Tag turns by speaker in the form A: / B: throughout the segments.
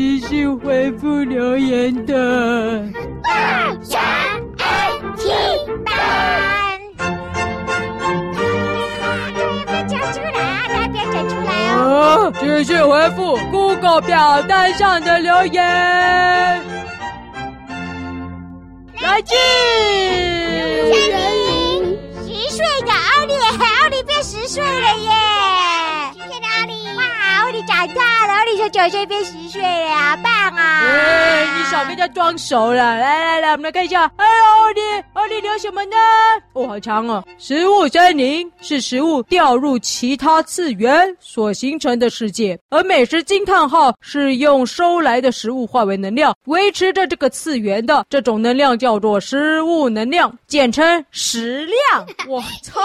A: 继续回复留言的。
B: 大侠爱听班，快讲出来啊！大家讲出来哦。
A: 继续回复 Google 表单上的留言。来进。
B: 十岁的奥利，奥利变十岁了耶！长大了，奥利从九岁变十岁了，好棒啊！
A: 哎，你少跟他装熟了。来来来，我们来看一下。哎呦，奥利，奥利留什么呢？哦，好长哦。食物森林是食物掉入其他次元所形成的世界，而美食惊叹号是用收来的食物化为能量，维持着这个次元的这种能量叫做食物能量，简称食量。我 猜。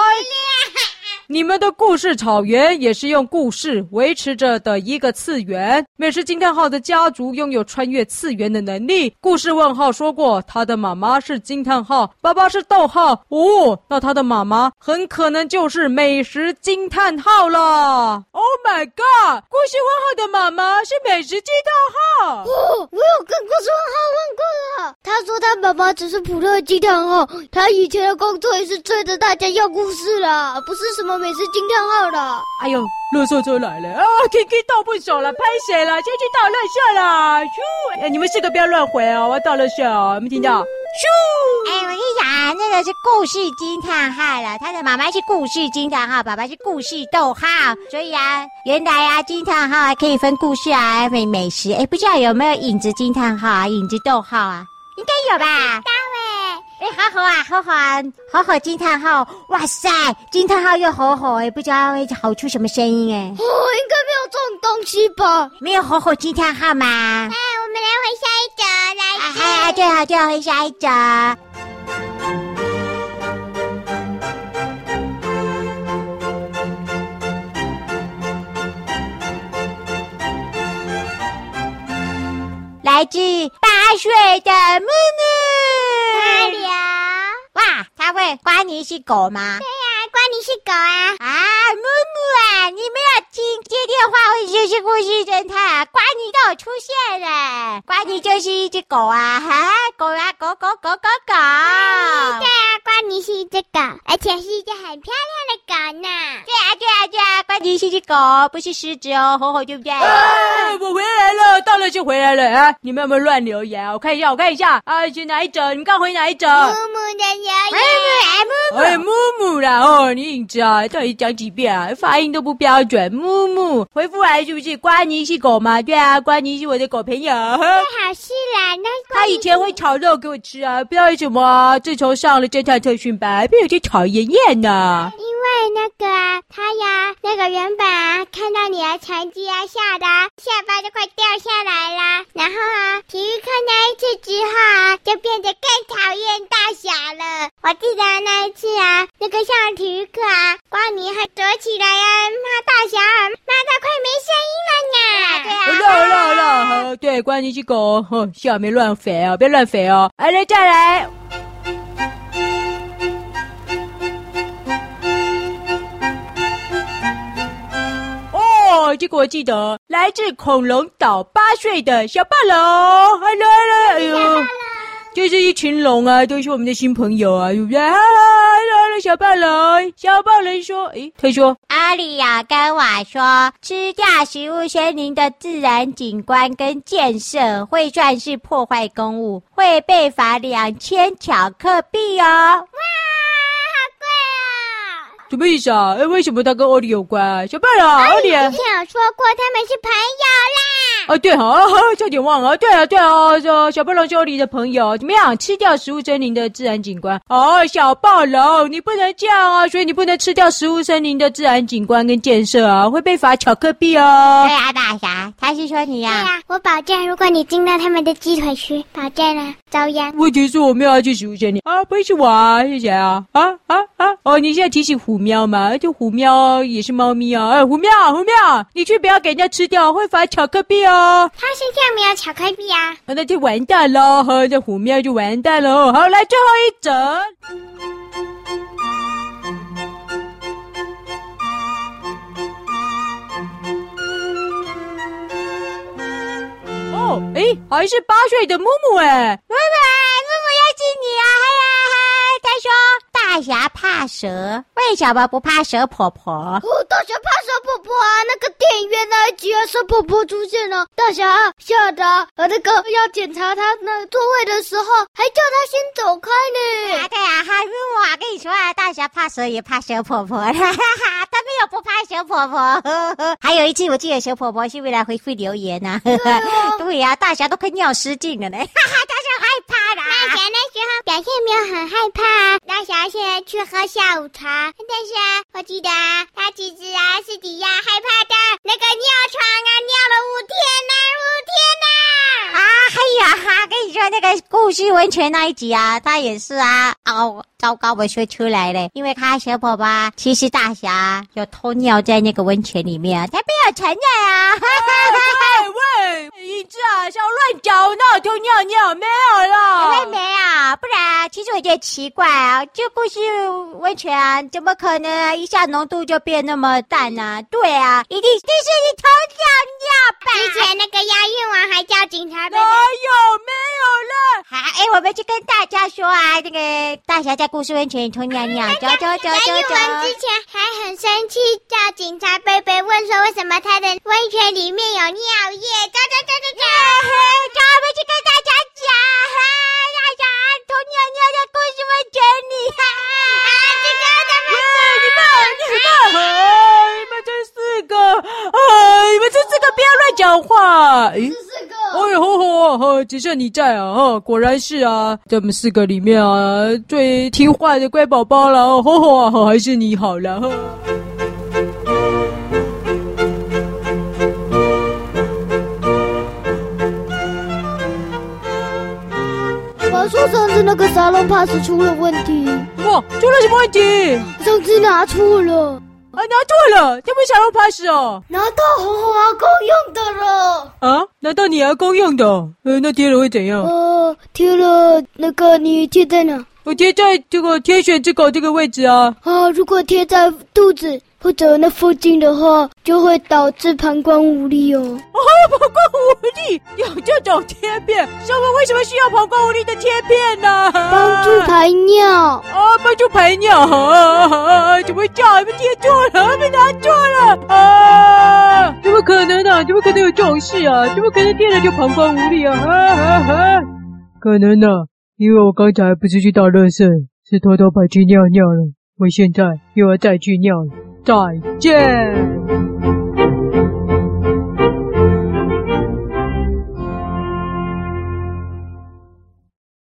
A: 你们的故事草原也是用故事维持着的一个次元。美食惊叹号的家族拥有穿越次元的能力。故事问号说过，他的妈妈是惊叹号，爸爸是逗号。哦，那他的妈妈很可能就是美食惊叹号了。Oh my god！故事问号的妈妈是美食惊叹号。
C: 哦，我有跟故事问号问过了，他说他爸爸只是普通的惊叹号，他以前的工作也是追着大家要故事了，不是什么。美食惊叹号了！
A: 哎呦，垃圾车来了啊！Kiki 倒不走了，拍谁了？先去倒垃圾啦。咻！哎，你们四个不要乱回哦，我要倒垃圾哦，有没有听到？咻！
B: 哎，我跟你讲啊，那个是故事惊叹号了。他的妈妈是故事惊叹号，爸爸是故事逗号。所以啊，原来啊，惊叹号还可以分故事啊，分美食。哎，不知道有没有影子惊叹号啊，影子逗号啊？应该有吧？哎，好好啊，好好啊，好好惊叹号！哇塞，惊叹号又好好哎，不知道会吼出什么声音哎？
C: 哦，应该没有这种东西吧？
B: 没有好好惊叹号吗？哎，我们来回下一则，来，哎哎，对好，最好，回下一则。来自八岁的木木。他会关你是狗吗？对呀、啊，关你是狗啊！啊，木木啊，你没有听接电话会就是故事侦探，关你都有出现了。关你就是一只狗啊！哈，狗啊，狗狗狗狗狗。嗯、对啊，关你是一只狗，而且是一只很漂亮的狗呢。对啊，对啊，对啊，关你是一只狗，不是狮子哦，吼吼，对不对？
A: 哎，我回到了就回来了啊！你们有没有乱留言？我看一下，我看一下啊，是哪一则？你们刚回哪一则？
B: 木木的留言，木木，
A: 哎，木木啦！哦，你影子啊，到底讲几遍啊？发音都不标准。木木回复来是不是？关你是狗吗？对啊，关你是我的狗朋友。
B: 太好事啦，那
A: 他以前会炒肉给我吃啊，不知道为什么啊，自从上了侦探特训班，变有点讨厌厌呢。
B: 因为那个啊，他呀，那个原本啊，看到你的成绩啊，吓得下巴就快掉下来了。然后啊，体育课那一次之后啊，就变得更讨厌大侠了。我记得那一次啊，那个上体育课啊，光你还躲起来啊，骂大侠，骂到快没声音了呢。对啊，
A: 好了好了好了，好，对，关你是狗，哼，小没乱飞啊，别乱飞哦。来来，再来。这个我记得，来自恐龙岛八岁的小暴龙，来来来，哎呦，就是一群龙啊，都是我们的新朋友啊，对不对？来了，小暴龙，小暴龙说，诶，他说，
B: 阿里亚跟我说，吃掉食物森林的自然景观跟建设会算是破坏公物，会被罚两千巧克币哦。
A: 什么意思啊？哎，为什么他跟奥利有关啊？小笨啊，奥利，
B: 之前有说过他们是朋友啦。
A: 啊，对，哦，差点忘了。对啊，对啊，说小暴龙是奥利的朋友，怎么样？吃掉食物森林的自然景观？哦，小暴龙，你不能这样啊！所以你不能吃掉食物森林的自然景观跟建设啊，会被罚巧克力哦。
B: 对啊，大侠，他是说你啊。对啊，我保证，如果你进到他们的鸡腿区，保证啊，遭殃。
A: 问题是我没有要去食物森林啊，不会是我啊？谢谢啊，啊啊啊！哦，你现在提醒虎。喵嘛，就虎喵也是猫咪啊！哎，虎喵，虎喵，你去不要给人家吃掉，会罚巧克力哦。
B: 他身上没有巧克力啊，
A: 那就完蛋了，呵，这虎喵就完蛋了。好，来最后一则。哦，诶，还是八岁的木木哎，
B: 木木，木木要亲你啊！嗨呀嗨，他说大侠怕蛇，为什么不怕蛇婆婆？哦，
C: 大侠怕蛇婆婆啊！那个电影院那一集啊，蛇婆婆出现了，大侠吓得和那个要检查他那座位的时候，还叫他先走开呢。
B: 啊，对啊，哈，木木啊，跟你说啊，大侠怕蛇也怕蛇婆婆，哈哈哈，他没有不怕蛇婆婆。呵呵，还有一次，我记得蛇婆婆是为了回复留言呐、啊。对呀、啊，大侠都快尿失禁了呢，哈哈，大侠害怕啦。
C: 大侠那时候表现没有很害怕。大侠现在去喝下午茶，但是啊，我记得啊，他其实啊是底下害怕的那个尿床啊，尿了五天呐、啊，五天呐、啊。
B: 啊，哎呀，哈，跟你说那个故事温泉那一集啊，他也是啊，哦，糟糕，我说出来了，因为他小宝宝其实大侠有偷尿在那个温泉里面，他没有承认啊。
A: 喂喂，一只啊，想乱讲，那偷尿尿没有了？
B: 其实我觉得奇怪啊，这故事温泉怎么可能一下浓度就变那么淡呢、啊？对啊，一定就是你偷尿尿吧？
C: 之前那个押韵王还叫警察，
A: 哪有没有了？
B: 好，哎，我们去跟大家说啊，这个大侠在故事温泉里偷尿尿，走走走走走。
C: 押韵王之前还很生气，叫警察贝贝问说为什么他的温泉里面有尿液？走走走走走，
B: 走，我们去跟大家讲哈，大侠偷尿尿在故事温泉里哈，啊，这个怎么？
A: 你们你们，你们这四个，啊，你们这四个不要乱讲话，诶，
C: 这四个，
A: 哎呦吼吼吼，只剩你在啊，哈，果然是啊，咱们四个里面啊最听话的乖宝宝了哦，吼吼，还是你好了，哈。
C: 说上次那个沙龙 pass 出了问题，
A: 哇，出了什么问题？
C: 上次拿错了，
A: 啊，拿错了，这不是沙龙 pass 哦，
C: 拿到红红阿公用的了，
A: 啊，拿到你阿公用的，呃，那跌了会怎样？
C: 呃，贴了那个你贴在哪？
A: 我贴在这个天选之口这个位置啊。
C: 啊，如果贴在肚子。或者那附近的话，就会导致膀胱无力哦。
A: 啊，膀胱无力有这种贴片？小文为什么需要膀胱无力的贴片呢？
C: 帮助排尿
A: 啊，帮助排尿啊！怎么叫？你们贴错了，被拿错了啊！怎么可能呢、啊？怎么可能有这种事啊？怎么可能贴了就膀胱无力啊？啊啊啊！可能呢、因为我刚才不是去打热水，是偷偷跑去尿尿了。我现在又要再去尿了。再见。